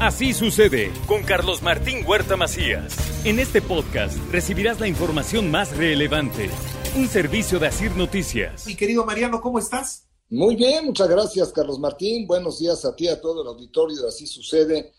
Así sucede con Carlos Martín Huerta Macías. En este podcast recibirás la información más relevante. Un servicio de Asir Noticias. Mi querido Mariano, ¿cómo estás? Muy bien, muchas gracias, Carlos Martín. Buenos días a ti, a todo el auditorio de Así sucede.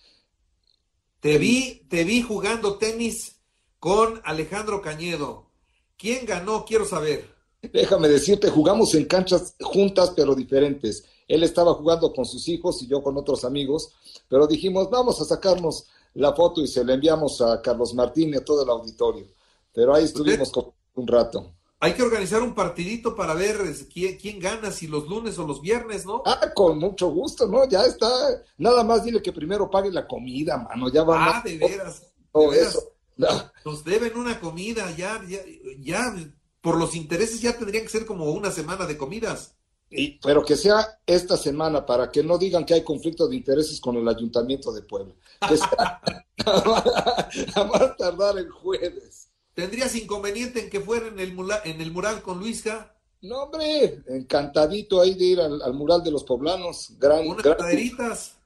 Te vi, te vi jugando tenis con Alejandro Cañedo. ¿Quién ganó? Quiero saber. Déjame decirte, jugamos en canchas juntas pero diferentes. Él estaba jugando con sus hijos y yo con otros amigos, pero dijimos, vamos a sacarnos la foto y se la enviamos a Carlos Martín y a todo el auditorio. Pero ahí estuvimos un rato. Hay que organizar un partidito para ver quién, quién, gana, si los lunes o los viernes, ¿no? Ah, con mucho gusto, ¿no? Ya está. Nada más dile que primero pague la comida, mano. Ya va. Ah, de veras. De Eso. Nos deben una comida, ya, ya, ya, por los intereses ya tendrían que ser como una semana de comidas. Y, pero que sea esta semana para que no digan que hay conflicto de intereses con el Ayuntamiento de Puebla. Que sea, a más tardar el jueves. ¿Tendrías inconveniente en que fuera en el, mural, en el mural con Luisca? No, hombre, encantadito ahí de ir al, mural de los poblanos. Gran, Unas caderitas.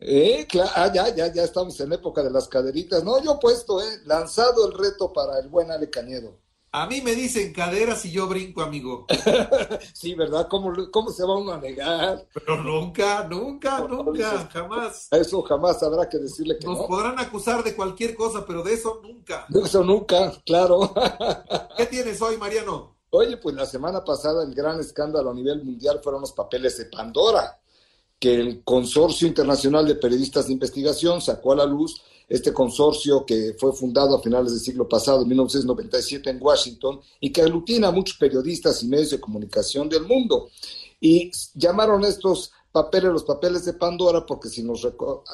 Eh, claro, ah, ya, ya, ya estamos en época de las caderitas. No, yo he puesto, eh, lanzado el reto para el buen Ale Cañedo. A mí me dicen caderas y yo brinco, amigo. sí, ¿verdad? ¿Cómo, ¿Cómo se va uno a negar? Pero nunca, nunca, nunca, jamás. eso jamás habrá que decirle que Nos podrán acusar de cualquier cosa, pero de eso nunca. De eso nunca, claro. ¿Qué tienes hoy, Mariano? Oye, pues la semana pasada el gran escándalo a nivel mundial fueron los papeles de Pandora, que el Consorcio Internacional de Periodistas de Investigación sacó a la luz este consorcio que fue fundado a finales del siglo pasado, en 1997, en Washington, y que aglutina a muchos periodistas y medios de comunicación del mundo. Y llamaron estos papeles los papeles de Pandora, porque si nos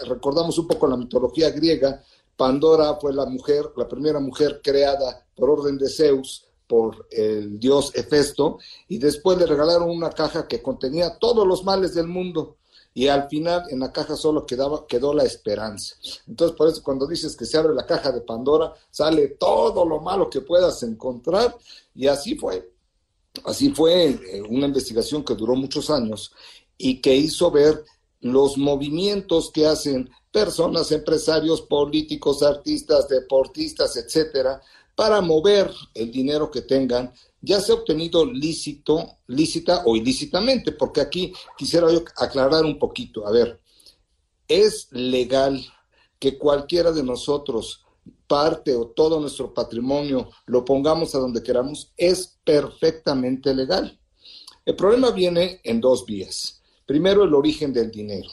recordamos un poco la mitología griega, Pandora fue la mujer, la primera mujer creada por orden de Zeus, por el dios Hefesto, y después le regalaron una caja que contenía todos los males del mundo y al final en la caja solo quedaba, quedó la esperanza. Entonces, por eso cuando dices que se abre la caja de Pandora, sale todo lo malo que puedas encontrar y así fue. Así fue eh, una investigación que duró muchos años y que hizo ver los movimientos que hacen personas, empresarios, políticos, artistas, deportistas, etcétera, para mover el dinero que tengan ya se ha obtenido lícito, lícita o ilícitamente, porque aquí quisiera aclarar un poquito. A ver, es legal que cualquiera de nosotros parte o todo nuestro patrimonio lo pongamos a donde queramos, es perfectamente legal. El problema viene en dos vías. Primero, el origen del dinero.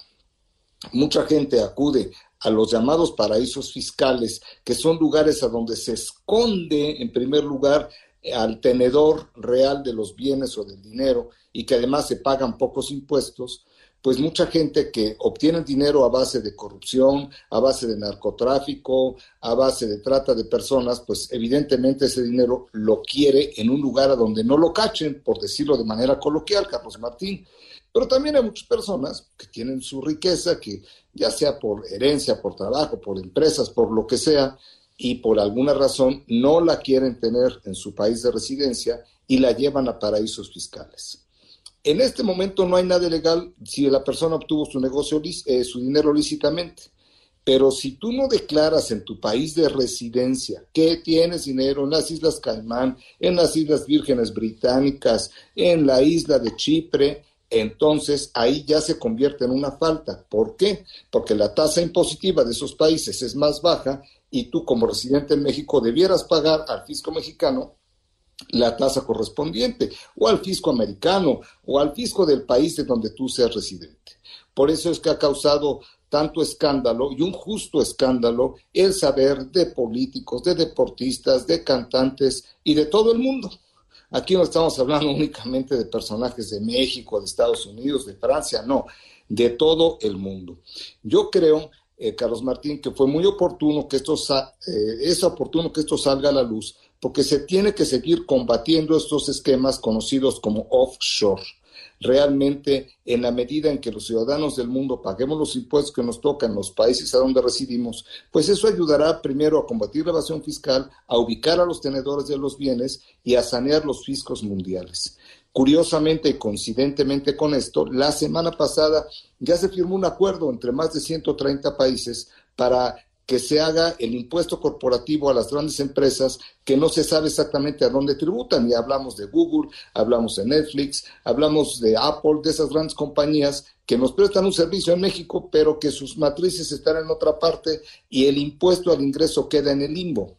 Mucha gente acude a los llamados paraísos fiscales, que son lugares a donde se esconde, en primer lugar, al tenedor real de los bienes o del dinero y que además se pagan pocos impuestos, pues mucha gente que obtiene dinero a base de corrupción, a base de narcotráfico, a base de trata de personas, pues evidentemente ese dinero lo quiere en un lugar a donde no lo cachen, por decirlo de manera coloquial, Carlos Martín. Pero también hay muchas personas que tienen su riqueza, que ya sea por herencia, por trabajo, por empresas, por lo que sea, y por alguna razón no la quieren tener en su país de residencia y la llevan a paraísos fiscales. En este momento no hay nada ilegal si la persona obtuvo su negocio, eh, su dinero lícitamente. Pero si tú no declaras en tu país de residencia que tienes dinero en las Islas Caimán, en las Islas Vírgenes Británicas, en la isla de Chipre, entonces ahí ya se convierte en una falta. ¿Por qué? Porque la tasa impositiva de esos países es más baja y tú como residente en México debieras pagar al fisco mexicano la tasa correspondiente, o al fisco americano, o al fisco del país de donde tú seas residente. Por eso es que ha causado tanto escándalo y un justo escándalo el saber de políticos, de deportistas, de cantantes y de todo el mundo. Aquí no estamos hablando únicamente de personajes de México, de Estados Unidos, de Francia, no, de todo el mundo. Yo creo eh, Carlos Martín, que fue muy oportuno que esto eh, es oportuno que esto salga a la luz, porque se tiene que seguir combatiendo estos esquemas conocidos como offshore. Realmente, en la medida en que los ciudadanos del mundo paguemos los impuestos que nos tocan los países a donde residimos, pues eso ayudará primero a combatir la evasión fiscal, a ubicar a los tenedores de los bienes y a sanear los fiscos mundiales. Curiosamente y coincidentemente con esto, la semana pasada ya se firmó un acuerdo entre más de 130 países para que se haga el impuesto corporativo a las grandes empresas que no se sabe exactamente a dónde tributan. Y hablamos de Google, hablamos de Netflix, hablamos de Apple, de esas grandes compañías que nos prestan un servicio en México, pero que sus matrices están en otra parte y el impuesto al ingreso queda en el limbo.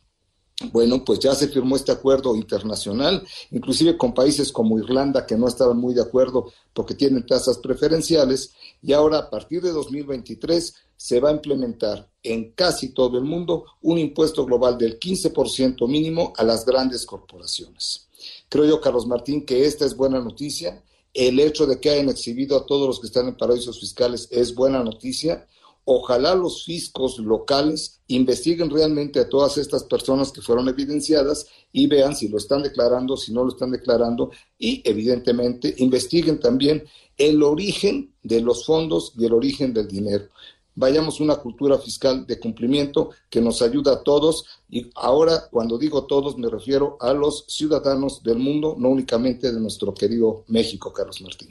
Bueno, pues ya se firmó este acuerdo internacional, inclusive con países como Irlanda que no estaban muy de acuerdo porque tienen tasas preferenciales y ahora a partir de 2023 se va a implementar en casi todo el mundo un impuesto global del 15% mínimo a las grandes corporaciones. Creo yo, Carlos Martín, que esta es buena noticia. El hecho de que hayan exhibido a todos los que están en paraísos fiscales es buena noticia Ojalá los fiscos locales investiguen realmente a todas estas personas que fueron evidenciadas y vean si lo están declarando, si no lo están declarando y evidentemente investiguen también el origen de los fondos y el origen del dinero. Vayamos a una cultura fiscal de cumplimiento que nos ayuda a todos y ahora cuando digo todos me refiero a los ciudadanos del mundo, no únicamente de nuestro querido México, Carlos Martín.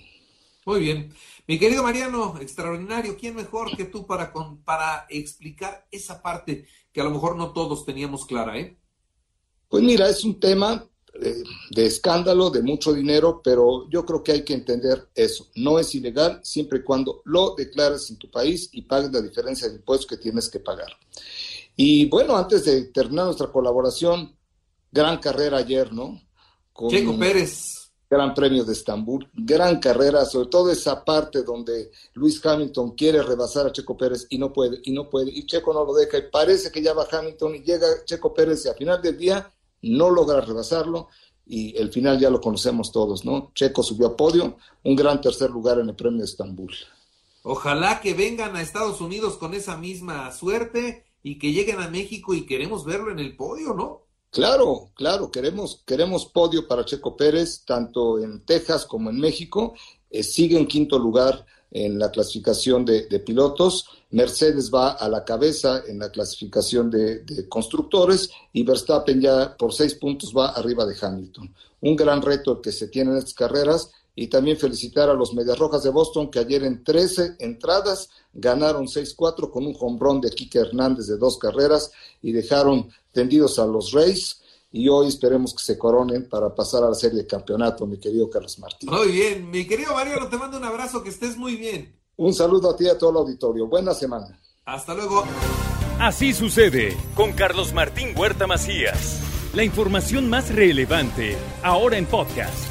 Muy bien. Mi querido Mariano, extraordinario, ¿quién mejor que tú para, para explicar esa parte que a lo mejor no todos teníamos clara, eh? Pues mira, es un tema eh, de escándalo, de mucho dinero, pero yo creo que hay que entender eso. No es ilegal siempre y cuando lo declares en tu país y pagues la diferencia de impuestos que tienes que pagar. Y bueno, antes de terminar nuestra colaboración, gran carrera ayer, ¿no? Con, Checo Pérez. Gran Premio de Estambul, gran carrera, sobre todo esa parte donde Luis Hamilton quiere rebasar a Checo Pérez y no puede, y no puede, y Checo no lo deja, y parece que ya va Hamilton y llega Checo Pérez y al final del día no logra rebasarlo y el final ya lo conocemos todos, ¿no? Checo subió a podio, un gran tercer lugar en el Premio de Estambul. Ojalá que vengan a Estados Unidos con esa misma suerte y que lleguen a México y queremos verlo en el podio, ¿no? Claro, claro, queremos, queremos podio para Checo Pérez, tanto en Texas como en México. Eh, sigue en quinto lugar en la clasificación de, pilotos. Mercedes va a la cabeza en la clasificación de, de, constructores y Verstappen ya por seis puntos va arriba de Hamilton. Un gran reto que se tiene en estas carreras y también felicitar a los Medias Rojas de Boston que ayer en 13 entradas ganaron 6-4 con un hombrón de Kike Hernández de dos carreras y dejaron tendidos a los Rays y hoy esperemos que se coronen para pasar a la serie de campeonato, mi querido Carlos Martín. Muy bien, mi querido Mario, te mando un abrazo, que estés muy bien. Un saludo a ti y a todo el auditorio. Buena semana. Hasta luego. Así sucede con Carlos Martín Huerta Macías. La información más relevante ahora en podcast.